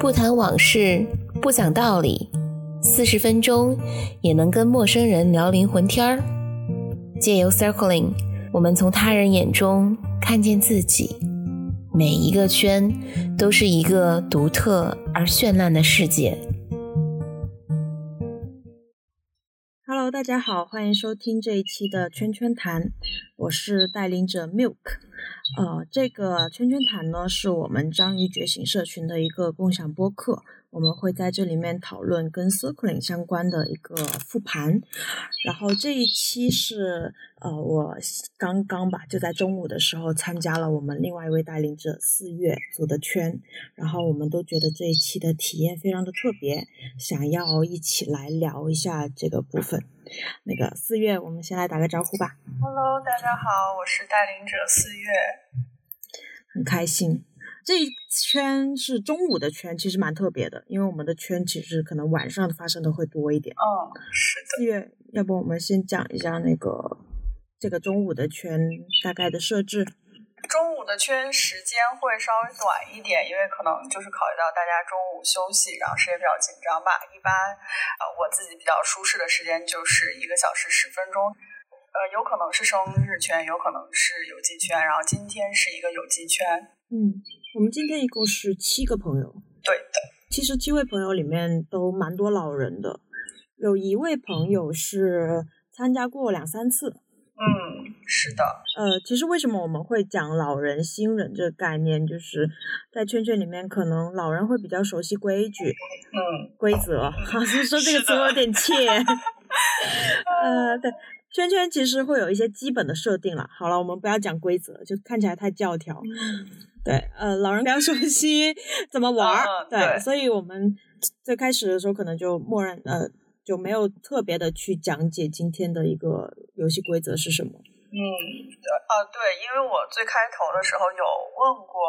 不谈往事，不讲道理，四十分钟也能跟陌生人聊灵魂天儿。借由 Circling，我们从他人眼中看见自己。每一个圈都是一个独特而绚烂的世界。Hello，大家好，欢迎收听这一期的圈圈谈，我是带领者 Milk。呃，这个圈圈谈呢，是我们章鱼觉醒社群的一个共享播客。我们会在这里面讨论跟 Circling 相关的一个复盘。然后这一期是呃，我刚刚吧，就在中午的时候参加了我们另外一位带领者四月组的圈。然后我们都觉得这一期的体验非常的特别，想要一起来聊一下这个部分。那个四月，我们先来打个招呼吧。Hello，大家好，我是带领者四月，很开心。这一圈是中午的圈，其实蛮特别的，因为我们的圈其实可能晚上发生的会多一点。嗯，是的。四月，要不我们先讲一下那个这个中午的圈大概的设置。中午的圈时间会稍微短一点，因为可能就是考虑到大家中午休息，然后时间比较紧张吧。一般，呃，我自己比较舒适的时间就是一个小时十分钟。呃，有可能是生日圈，有可能是有机圈，然后今天是一个有机圈。嗯。我们今天一共是七个朋友，对的。其实七位朋友里面都蛮多老人的，有一位朋友是参加过两三次。嗯，是的。呃，其实为什么我们会讲老人、新人这个概念，就是在圈圈里面，可能老人会比较熟悉规矩，嗯，规则。好像说这个词有点怯。呃，对，圈圈其实会有一些基本的设定了。好了，我们不要讲规则，就看起来太教条。对，呃，老人比较熟悉怎么玩儿，对，所以我们最开始的时候可能就默认，呃，就没有特别的去讲解今天的一个游戏规则是什么。嗯，呃，对，因为我最开头的时候有问过。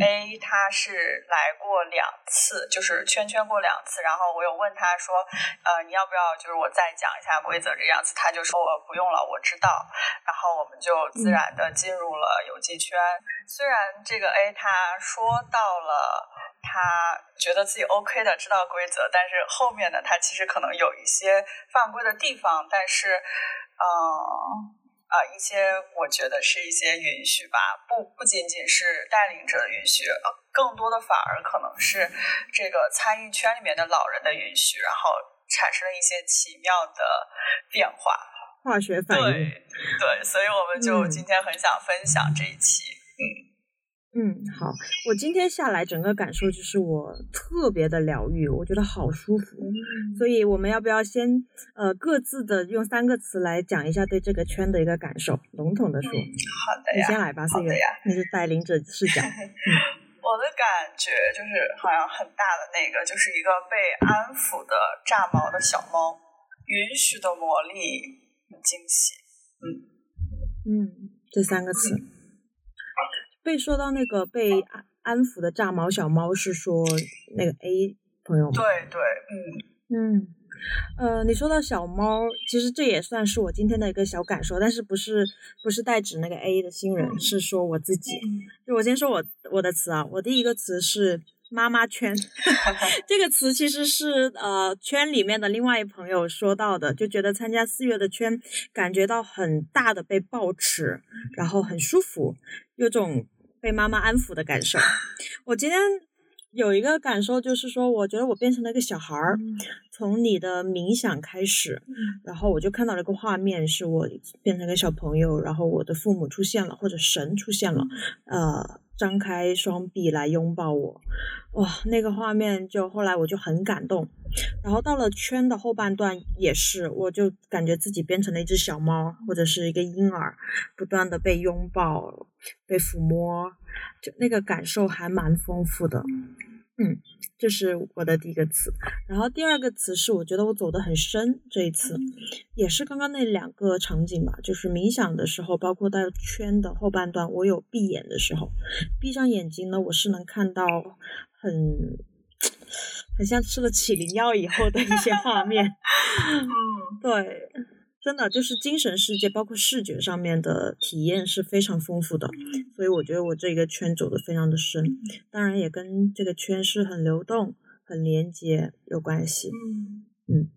A 他是来过两次，就是圈圈过两次，然后我有问他说，呃，你要不要就是我再讲一下规则这样子？他就说我不用了，我知道。然后我们就自然的进入了游戏圈。虽然这个 A 他说到了他觉得自己 OK 的，知道规则，但是后面呢，他其实可能有一些犯规的地方，但是，嗯。啊，一些我觉得是一些允许吧，不不仅仅是带领者的允许，更多的反而可能是这个参与圈里面的老人的允许，然后产生了一些奇妙的变化，化学反应。对对，所以我们就今天很想分享这一期，嗯。嗯，好，我今天下来整个感受就是我特别的疗愈，我觉得好舒服。所以我们要不要先呃各自的用三个词来讲一下对这个圈的一个感受？笼统的说，好的你先来吧，四月，你是带领者视角。我的感觉就是好像很大的那个，就是一个被安抚的炸毛的小猫，允许的魔力，很惊喜。嗯嗯，这三个词。被说到那个被安安抚的炸毛小猫是说那个 A 朋友吗？对对，嗯嗯，呃，你说到小猫，其实这也算是我今天的一个小感受，但是不是不是代指那个 A 的新人，是说我自己。就我先说我我的词啊，我第一个词是妈妈圈，这个词其实是呃圈里面的另外一朋友说到的，就觉得参加四月的圈，感觉到很大的被抱持，然后很舒服，有种。被妈妈安抚的感受，我今天有一个感受，就是说，我觉得我变成了一个小孩儿。从你的冥想开始，然后我就看到了一个画面，是我变成一个小朋友，然后我的父母出现了，或者神出现了，呃，张开双臂来拥抱我。哇，那个画面就后来我就很感动。然后到了圈的后半段也是，我就感觉自己变成了一只小猫，或者是一个婴儿，不断的被拥抱。被抚摸，就那个感受还蛮丰富的，嗯，这是我的第一个词。然后第二个词是，我觉得我走得很深。这一次也是刚刚那两个场景吧，就是冥想的时候，包括到圈的后半段，我有闭眼的时候，闭上眼睛呢，我是能看到很很像吃了起灵药以后的一些画面。嗯，对。真的就是精神世界，包括视觉上面的体验是非常丰富的，所以我觉得我这个圈走的非常的深，当然也跟这个圈是很流动、很连接有关系。嗯，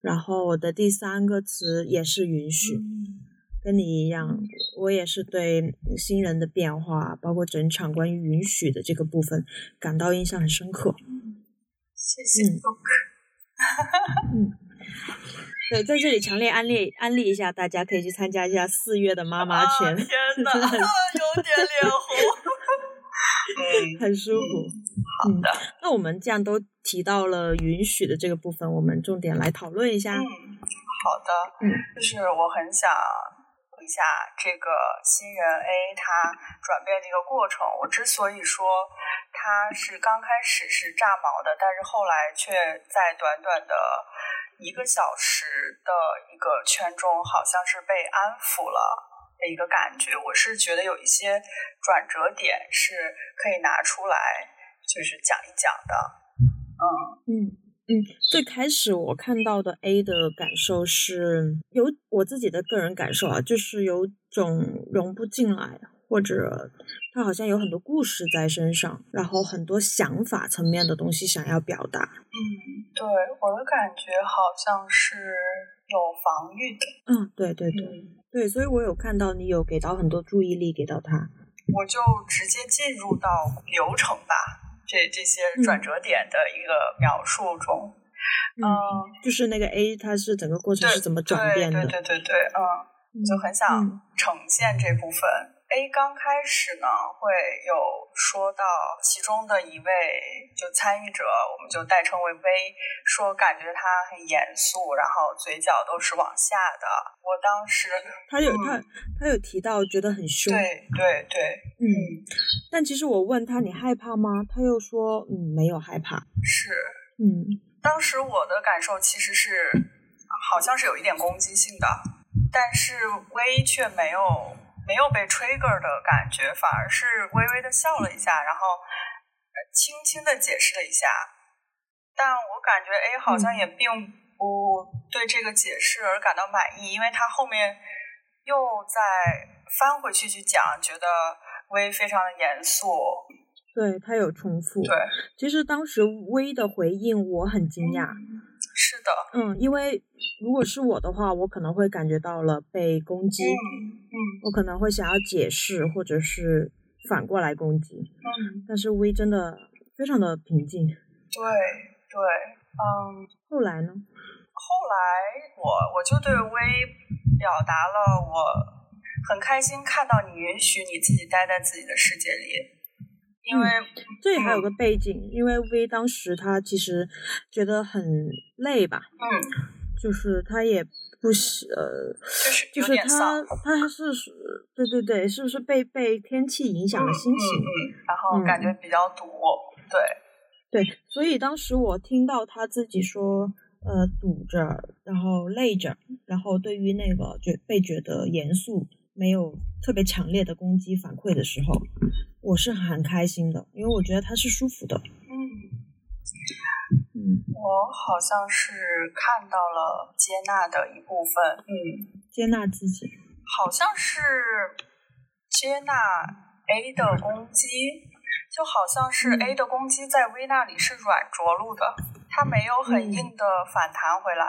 然后我的第三个词也是允许，跟你一样，我也是对新人的变化，包括整场关于允许的这个部分感到印象很深刻。谢谢 Book。嗯。对，在这里强烈安利安利一下，大家可以去参加一下四月的妈妈圈，天哪，有点脸红，嗯，很舒服。好的，那我们既然都提到了允许的这个部分，我们重点来讨论一下。嗯，好的，嗯，就是我很想一下这个新人 A 他转变的一个过程。我之所以说他是刚开始是炸毛的，但是后来却在短短的。一个小时的一个圈中，好像是被安抚了的一个感觉。我是觉得有一些转折点是可以拿出来，就是讲一讲的。嗯嗯嗯，最开始我看到的 A 的感受是有我自己的个人感受啊，就是有种融不进来。或者他好像有很多故事在身上，然后很多想法层面的东西想要表达。嗯，对，我的感觉好像是有防御的。嗯，对对对对，所以我有看到你有给到很多注意力给到他，我就直接进入到流程吧，这这些转折点的一个描述中。嗯，就是那个 A，它是整个过程是怎么转变的？对对对对，嗯，就很想呈现这部分。A 刚开始呢，会有说到其中的一位就参与者，我们就代称为 V，说感觉他很严肃，然后嘴角都是往下的。我当时他有他他有提到觉得很凶，对对对，嗯。但其实我问他你害怕吗？他又说嗯没有害怕，是嗯。当时我的感受其实是好像是有一点攻击性的，但是 V 却没有。没有被 trigger 的感觉，反而是微微的笑了一下，然后轻轻的解释了一下。但我感觉 A 好像也并不对这个解释而感到满意，因为他后面又再翻回去去讲，觉得微非常的严肃。对他有重复。对，其实当时微的回应我很惊讶。是的，嗯，因为如果是我的话，我可能会感觉到了被攻击，嗯，我可能会想要解释，或者是反过来攻击，嗯，但是微真的非常的平静，对对，嗯，后来呢？后来我我就对微表达了我很开心看到你允许你自己待在自己的世界里。因为这里还有个背景，因为 V 当时他其实觉得很累吧，嗯，就是他也不喜呃，就是他他是对对对，是不是被被天气影响了心情？嗯，然后感觉比较堵，对对，所以当时我听到他自己说呃堵着，然后累着，然后对于那个觉被觉得严肃。没有特别强烈的攻击反馈的时候，我是很开心的，因为我觉得他是舒服的。嗯嗯，我好像是看到了接纳的一部分。嗯，接纳自己，好像是接纳 A 的攻击，就好像是 A 的攻击在 V 那里是软着陆的，他没有很硬的反弹回来。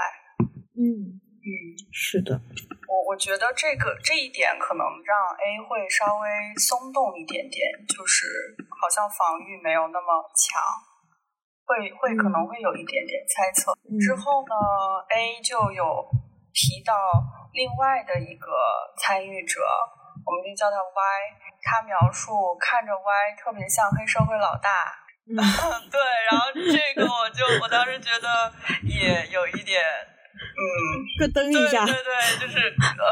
嗯嗯，是的。我我觉得这个这一点可能让 A 会稍微松动一点点，就是好像防御没有那么强，会会可能会有一点点猜测。之后呢，A 就有提到另外的一个参与者，我们就叫他 Y，他描述看着 Y 特别像黑社会老大。对，然后这个我就我当时觉得也有一点。嗯，咯噔一下，对对，就是呃，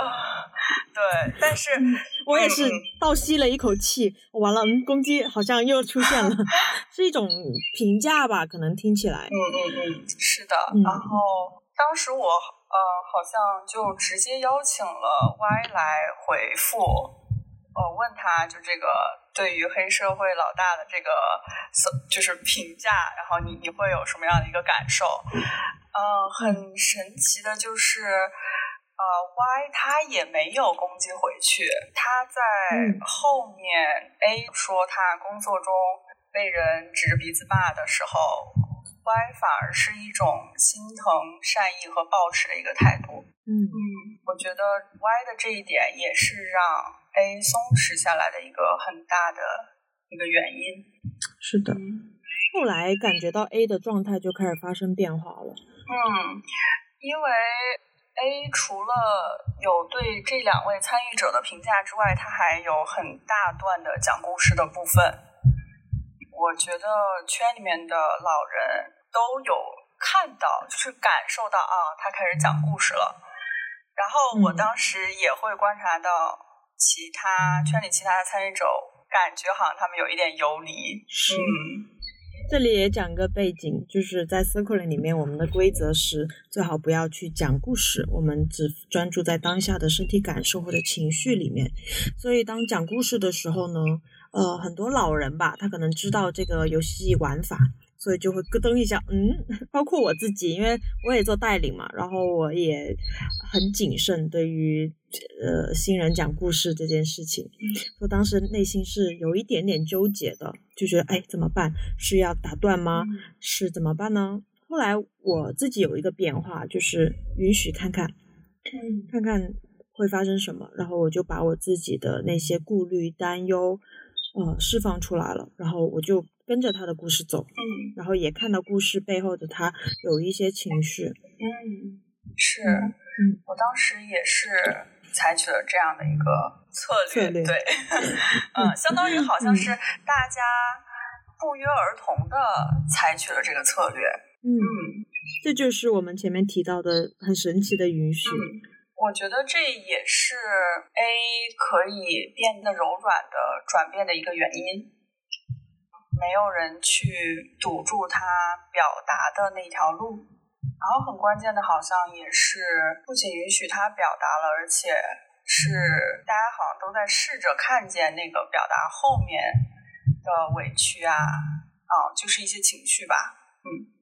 对，但是我也是倒吸了一口气，完了，嗯，攻击好像又出现了，是一种评价吧，可能听起来，嗯嗯嗯，是的，然后当时我呃好像就直接邀请了 Y 来回复，呃，问他就这个对于黑社会老大的这个就是评价，然后你你会有什么样的一个感受？嗯，很神奇的就是，呃，Y 他也没有攻击回去，他在后面 A 说他工作中被人指着鼻子骂的时候，Y 反而是一种心疼、善意和抱持的一个态度。嗯嗯，我觉得 Y 的这一点也是让 A 松弛下来的一个很大的一个原因。是的。后来感觉到 A 的状态就开始发生变化了。嗯，因为 A 除了有对这两位参与者的评价之外，他还有很大段的讲故事的部分。我觉得圈里面的老人都有看到，就是感受到啊，他开始讲故事了。然后我当时也会观察到其他圈里其他的参与者，感觉好像他们有一点游离。嗯。这里也讲个背景，就是在 Circling 里面，我们的规则是最好不要去讲故事，我们只专注在当下的身体感受或者情绪里面。所以当讲故事的时候呢，呃，很多老人吧，他可能知道这个游戏玩法。所以就会咯噔一下，嗯，包括我自己，因为我也做代理嘛，然后我也很谨慎对于呃新人讲故事这件事情，我当时内心是有一点点纠结的，就觉得哎怎么办？是要打断吗？是怎么办呢？后来我自己有一个变化，就是允许看看，看看会发生什么，然后我就把我自己的那些顾虑、担忧，呃，释放出来了，然后我就。跟着他的故事走，嗯，然后也看到故事背后的他有一些情绪，嗯，是，嗯，我当时也是采取了这样的一个策略，对，嗯，相当于好像是大家不约而同的采取了这个策略，嗯，这就是我们前面提到的很神奇的允许，我觉得这也是 A 可以变得柔软的转变的一个原因。没有人去堵住他表达的那条路，然后很关键的，好像也是不仅允许他表达了，而且是大家好像都在试着看见那个表达后面的委屈啊，啊，就是一些情绪吧，嗯。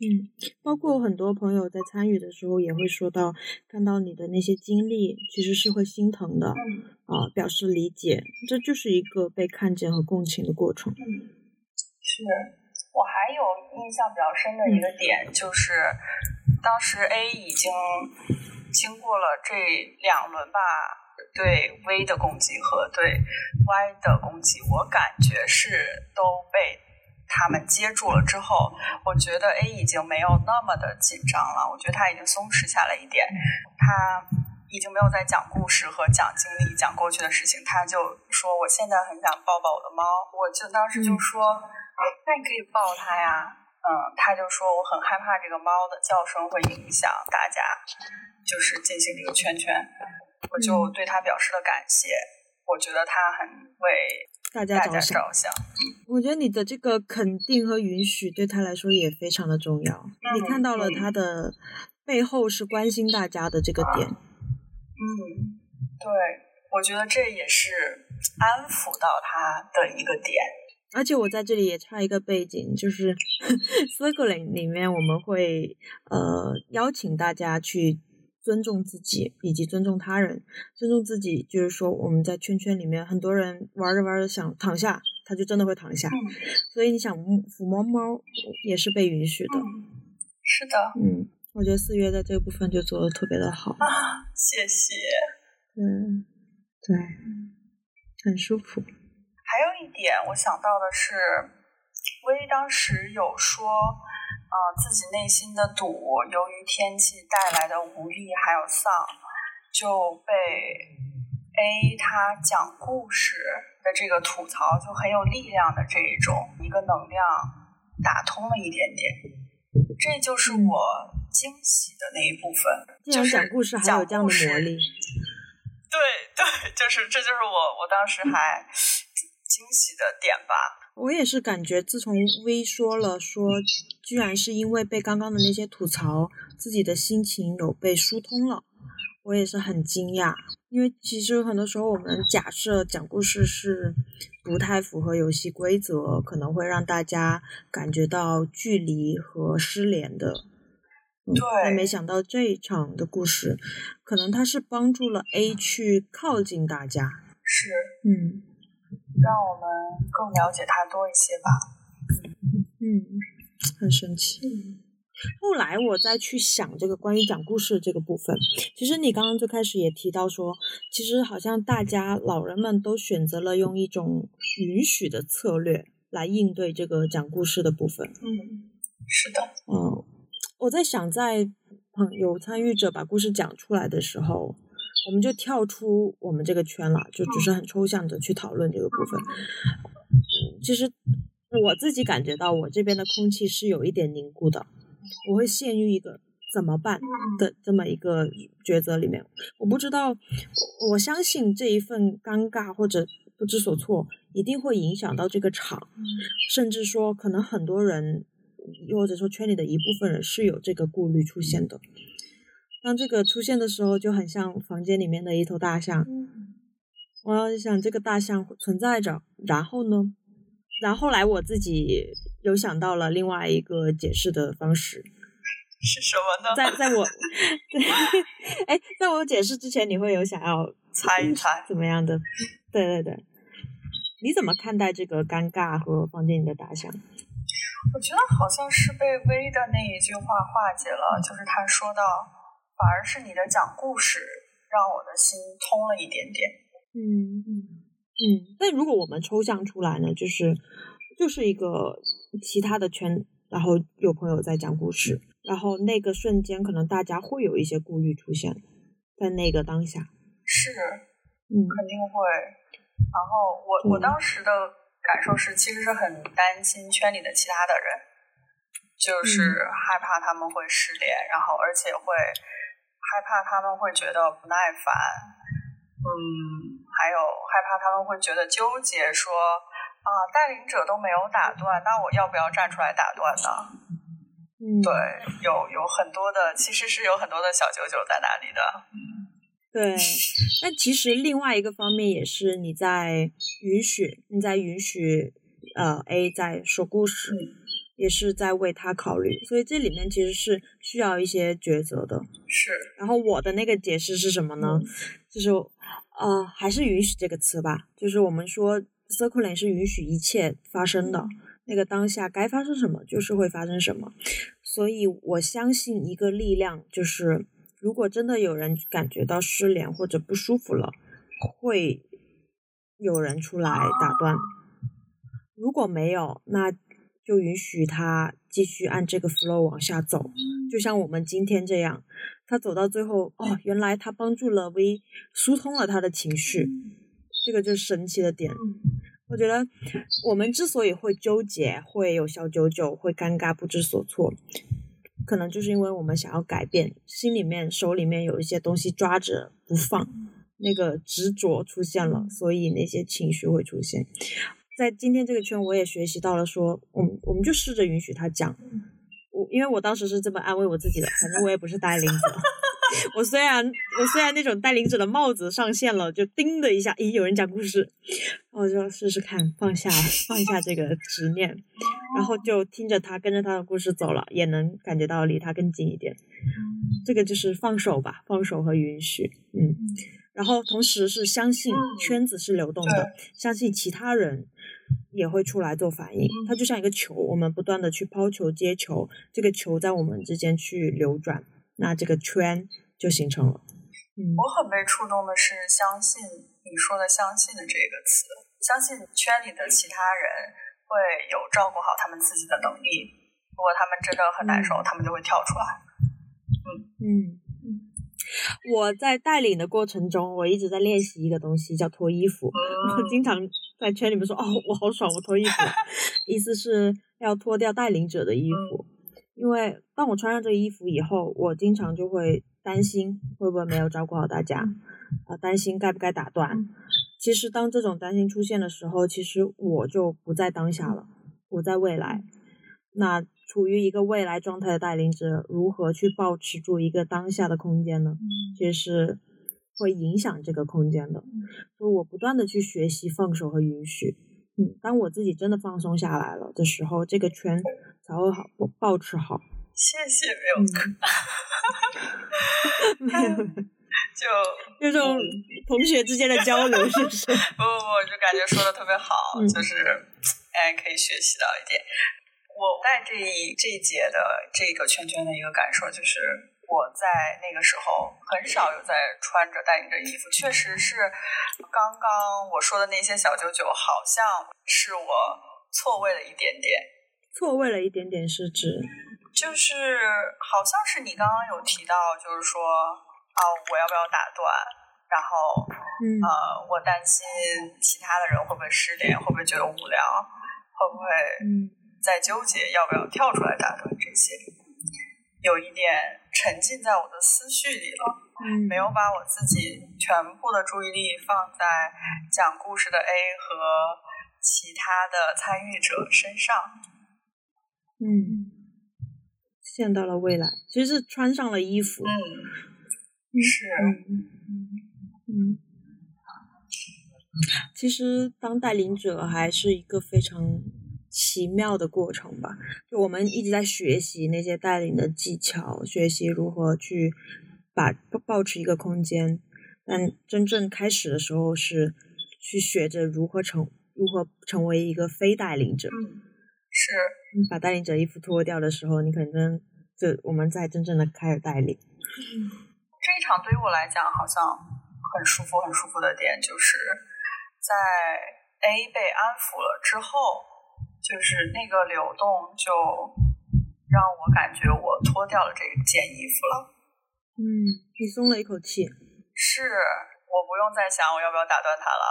嗯，包括很多朋友在参与的时候也会说到，看到你的那些经历，其实是会心疼的，啊，表示理解，这就是一个被看见和共情的过程。是我还有印象比较深的一个点，就是当时 A 已经经过了这两轮吧，对 V 的攻击和对 Y 的攻击，我感觉是都被他们接住了之后，我觉得 A 已经没有那么的紧张了，我觉得他已经松弛下来一点，他已经没有在讲故事和讲经历、讲过去的事情，他就说我现在很想抱抱我的猫，我就当时就说。那你可以抱它呀，嗯，他就说我很害怕这个猫的叫声会影响大家，就是进行这个圈圈，我就对他表示了感谢，我觉得他很为大家着想。我觉得你的这个肯定和允许对他来说也非常的重要，你看到了他的背后是关心大家的这个点。嗯，对，我觉得这也是安抚到他的一个点。而且我在这里也插一个背景，就是 Circling 里面我们会呃邀请大家去尊重自己以及尊重他人。尊重自己就是说我们在圈圈里面，很多人玩着玩着想躺下，他就真的会躺下。所以你想抚摸猫也是被允许的。是的。嗯，我觉得四月在这个部分就做的特别的好。啊，谢谢。嗯，对，很舒服。还有一点，我想到的是，薇当时有说，呃，自己内心的堵，由于天气带来的无力还有丧，就被 A 他讲故事的这个吐槽就很有力量的这一种一个能量打通了一点点，这就是我惊喜的那一部分，就是讲故事还有这样的魔力，对对，就是这就是我我当时还。惊喜的点吧，我也是感觉，自从 V 说了说，居然是因为被刚刚的那些吐槽，自己的心情有被疏通了，我也是很惊讶。因为其实很多时候我们假设讲故事是不太符合游戏规则，可能会让大家感觉到距离和失联的。对，但没想到这一场的故事，可能他是帮助了 A 去靠近大家。是，嗯，让我们更了解他多一些吧。嗯，很神奇。后来我再去想这个关于讲故事这个部分，其实你刚刚最开始也提到说，其实好像大家老人们都选择了用一种允许的策略来应对这个讲故事的部分。嗯，是的。嗯，我在想，在有参与者把故事讲出来的时候，我们就跳出我们这个圈了，就只是很抽象的去讨论这个部分。其实我自己感觉到，我这边的空气是有一点凝固的。我会陷于一个怎么办的这么一个抉择里面，我不知道，我相信这一份尴尬或者不知所措一定会影响到这个场，甚至说可能很多人，或者说圈里的一部分人是有这个顾虑出现的。当这个出现的时候，就很像房间里面的一头大象。我要想这个大象存在着，然后呢？然后来我自己。有想到了另外一个解释的方式，是什么呢？在在我 对，哎，在我解释之前，你会有想要猜一猜怎么样的？对对对，你怎么看待这个尴尬和房间里的大象？我觉得好像是被薇的那一句话化解了，就是他说到，反而是你的讲故事让我的心通了一点点。嗯嗯嗯。那如果我们抽象出来呢，就是就是一个。其他的圈，然后有朋友在讲故事，然后那个瞬间，可能大家会有一些顾虑出现，在那个当下，是，嗯，肯定会。然后我我当时的感受是，其实是很担心圈里的其他的人，就是害怕他们会失联，然后而且会害怕他们会觉得不耐烦，嗯，还有害怕他们会觉得纠结，说。啊，带领者都没有打断，那我要不要站出来打断呢？嗯，对，有有很多的，其实是有很多的小九九在那里的。嗯，对。那其实另外一个方面也是你在允许，你在允许呃 A 在说故事，也是在为他考虑，所以这里面其实是需要一些抉择的。是。然后我的那个解释是什么呢？就是呃，还是允许这个词吧，就是我们说。Circling 是允许一切发生的，那个当下该发生什么就是会发生什么，所以我相信一个力量，就是如果真的有人感觉到失联或者不舒服了，会有人出来打断；如果没有，那就允许他继续按这个 flow 往下走，就像我们今天这样，他走到最后，哦，原来他帮助了 V 疏通了他的情绪。这个就是神奇的点，我觉得我们之所以会纠结，会有小九九，会尴尬不知所措，可能就是因为我们想要改变，心里面手里面有一些东西抓着不放，那个执着出现了，所以那些情绪会出现。在今天这个圈，我也学习到了，说我们我们就试着允许他讲，我因为我当时是这么安慰我自己的，反正我也不是带领者。我虽然我虽然那种带领者的帽子上线了，就叮的一下，咦，有人讲故事，我就试试看，放下放下这个执念，然后就听着他跟着他的故事走了，也能感觉到离他更近一点。这个就是放手吧，放手和允许，嗯，然后同时是相信圈子是流动的，相信其他人也会出来做反应。它就像一个球，我们不断的去抛球接球，这个球在我们之间去流转。那这个圈就形成了。嗯，我很被触动的是相信你说的“相信”的这个词，相信圈里的其他人会有照顾好他们自己的能力。如果他们真的很难受，他们就会跳出来。嗯嗯嗯。我在带领的过程中，我一直在练习一个东西，叫脱衣服。我经常在圈里面说：“哦，我好爽，我脱衣服。”意思是要脱掉带领者的衣服。因为当我穿上这个衣服以后，我经常就会担心会不会没有照顾好大家，啊，担心该不该打断。其实当这种担心出现的时候，其实我就不在当下了，我在未来。那处于一个未来状态的带领者，如何去保持住一个当下的空间呢？其实会影响这个空间的。所以我不断的去学习放手和允许。嗯，当我自己真的放松下来了的时候，这个圈。才会好，保持好。谢谢，没有没有，就那种同学之间的交流，是不是？不 不不，就感觉说的特别好，就是哎，可以学习到一点。我带这一这一节的这个圈圈的一个感受就是，我在那个时候很少有在穿着带领着衣服，确实是刚刚我说的那些小九九，好像是我错位了一点点。错位了一点点是指？就是好像是你刚刚有提到，就是说啊，我要不要打断？然后，呃，我担心其他的人会不会失联，会不会觉得无聊，会不会在纠结要不要跳出来打断这些？有一点沉浸在我的思绪里了，没有把我自己全部的注意力放在讲故事的 A 和其他的参与者身上。嗯。见到了未来，其实是穿上了衣服。嗯，是。嗯，其实当带领者还是一个非常奇妙的过程吧。就我们一直在学习那些带领的技巧，学习如何去把保持一个空间。但真正开始的时候是去学着如何成如何成为一个非带领者。是。把带领者衣服脱掉的时候，你可能就我们在真正的开始带领。这一场对于我来讲，好像很舒服、很舒服的点，就是在 A 被安抚了之后，就是那个流动，就让我感觉我脱掉了这件衣服了。嗯，你松了一口气。是，我不用再想我要不要打断他了，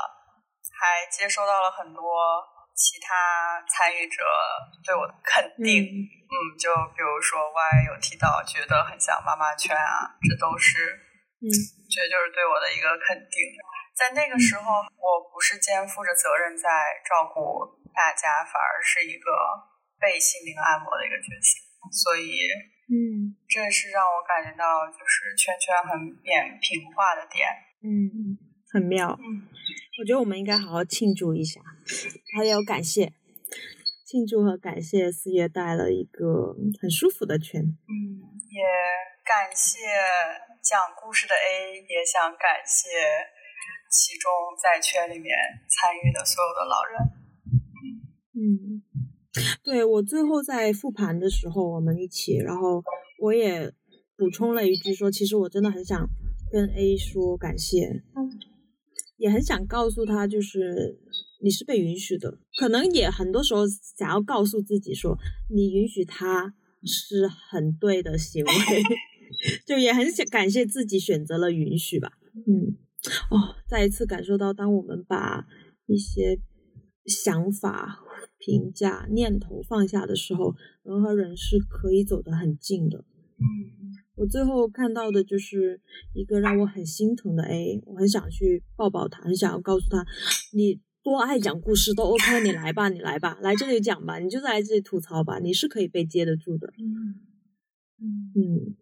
还接收到了很多。其他参与者对我的肯定，嗯，就比如说 Y 有提到觉得很像妈妈圈啊，这都是，嗯，觉得就是对我的一个肯定。在那个时候，我不是肩负着责任在照顾大家，反而是一个被心灵按摩的一个角色，所以，嗯，这是让我感觉到就是圈圈很扁平化的点，嗯，很妙，嗯。我觉得我们应该好好庆祝一下，还有感谢，庆祝和感谢四月带了一个很舒服的圈。嗯，也感谢讲故事的 A，也想感谢其中在圈里面参与的所有的老人。嗯，对我最后在复盘的时候，我们一起，然后我也补充了一句说，其实我真的很想跟 A 说感谢。嗯。也很想告诉他，就是你是被允许的，可能也很多时候想要告诉自己说，你允许他是很对的行为，就也很想感谢自己选择了允许吧。嗯，哦，再一次感受到，当我们把一些想法、评价、念头放下的时候，人和人是可以走得很近的。嗯。我最后看到的就是一个让我很心疼的 A，我很想去抱抱他，很想要告诉他，你多爱讲故事都 OK，你来吧，你来吧，来这里讲吧，你就在这里吐槽吧，你是可以被接得住的。嗯嗯。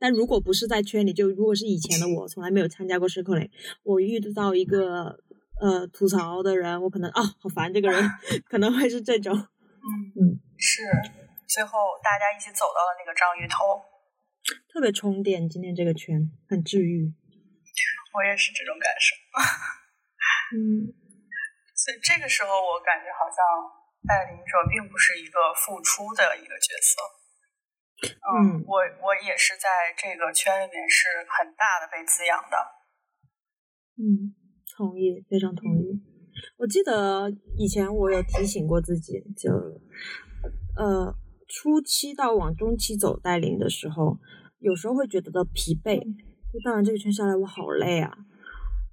但如果不是在圈里，就如果是以前的我，从来没有参加过 circle，我遇到一个呃吐槽的人，我可能啊好烦这个人，可能会是这种。嗯，是。最后大家一起走到了那个章鱼头。特别充电，今天这个圈很治愈。我也是这种感受。嗯，所以这个时候我感觉好像带领者并不是一个付出的一个角色。嗯，我我也是在这个圈里面是很大的被滋养的。嗯，同意，非常同意。我记得以前我有提醒过自己，就呃。初期到往中期走带领的时候，有时候会觉得的疲惫，就带完这个圈下来，我好累啊。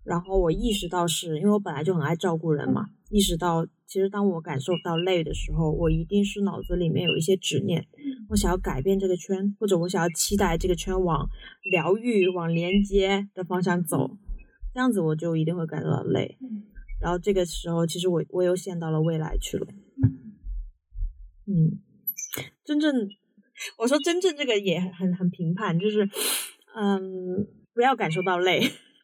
然后我意识到是因为我本来就很爱照顾人嘛，意识到其实当我感受到累的时候，我一定是脑子里面有一些执念，我想要改变这个圈，或者我想要期待这个圈往疗愈、往连接的方向走，这样子我就一定会感到累。然后这个时候，其实我我又陷到了未来去了。嗯。真正，我说真正这个也很很评判，就是，嗯，不要感受到累。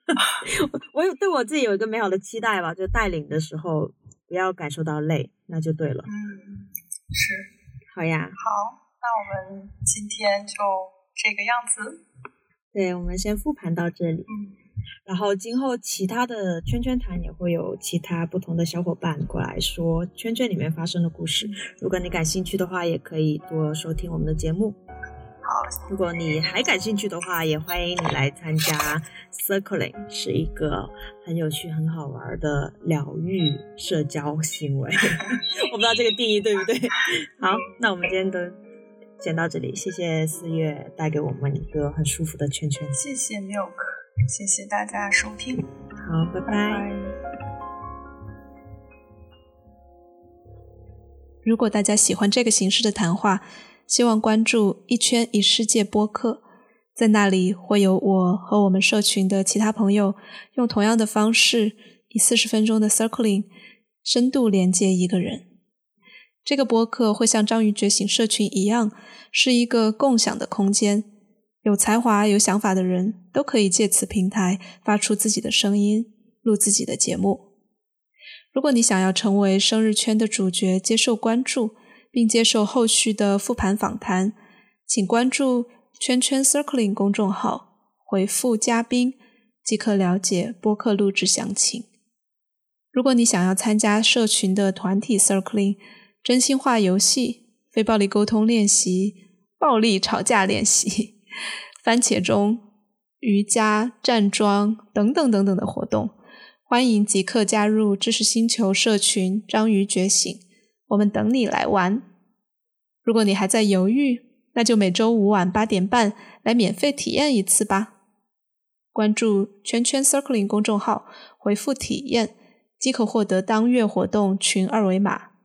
我有对我自己有一个美好的期待吧，就带领的时候不要感受到累，那就对了。嗯，是，好呀。好，那那我们今天就这个样子。对，我们先复盘到这里。嗯。然后今后其他的圈圈谈也会有其他不同的小伙伴过来说圈圈里面发生的故事。如果你感兴趣的话，也可以多收听我们的节目。好，如果你还感兴趣的话，也欢迎你来参加 Circling，是一个很有趣、很好玩的疗愈社交行为。我不知道这个定义对不对。好，那我们今天的先到这里，谢谢四月带给我们一个很舒服的圈圈。谢谢 Milk。谢谢大家收听，好，拜拜。如果大家喜欢这个形式的谈话，希望关注“一圈一世界”播客，在那里会有我和我们社群的其他朋友用同样的方式，以四十分钟的 circling 深度连接一个人。这个播客会像章鱼觉醒社群一样，是一个共享的空间。有才华、有想法的人都可以借此平台发出自己的声音，录自己的节目。如果你想要成为生日圈的主角，接受关注，并接受后续的复盘访谈，请关注“圈圈 Circling” 公众号，回复“嘉宾”即可了解播客录制详情。如果你想要参加社群的团体 Circling、真心话游戏、非暴力沟通练习、暴力吵架练习。番茄钟、瑜伽、站桩等等等等的活动，欢迎即刻加入知识星球社群“章鱼觉醒”，我们等你来玩。如果你还在犹豫，那就每周五晚八点半来免费体验一次吧。关注“圈圈 Circling” 公众号，回复“体验”即可获得当月活动群二维码。